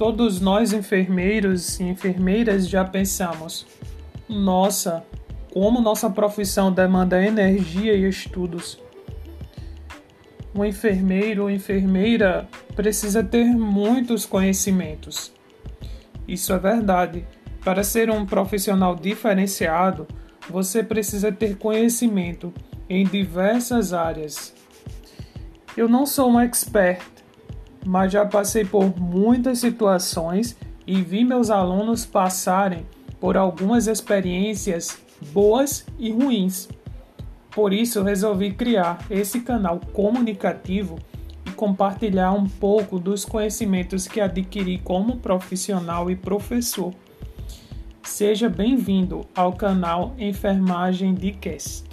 Todos nós, enfermeiros e enfermeiras, já pensamos: nossa, como nossa profissão demanda energia e estudos. Um enfermeiro ou enfermeira precisa ter muitos conhecimentos. Isso é verdade. Para ser um profissional diferenciado, você precisa ter conhecimento em diversas áreas. Eu não sou um expert, mas já passei por muitas situações e vi meus alunos passarem por algumas experiências boas e ruins. Por isso, resolvi criar esse canal comunicativo e compartilhar um pouco dos conhecimentos que adquiri como profissional e professor. Seja bem-vindo ao canal Enfermagem de Cass.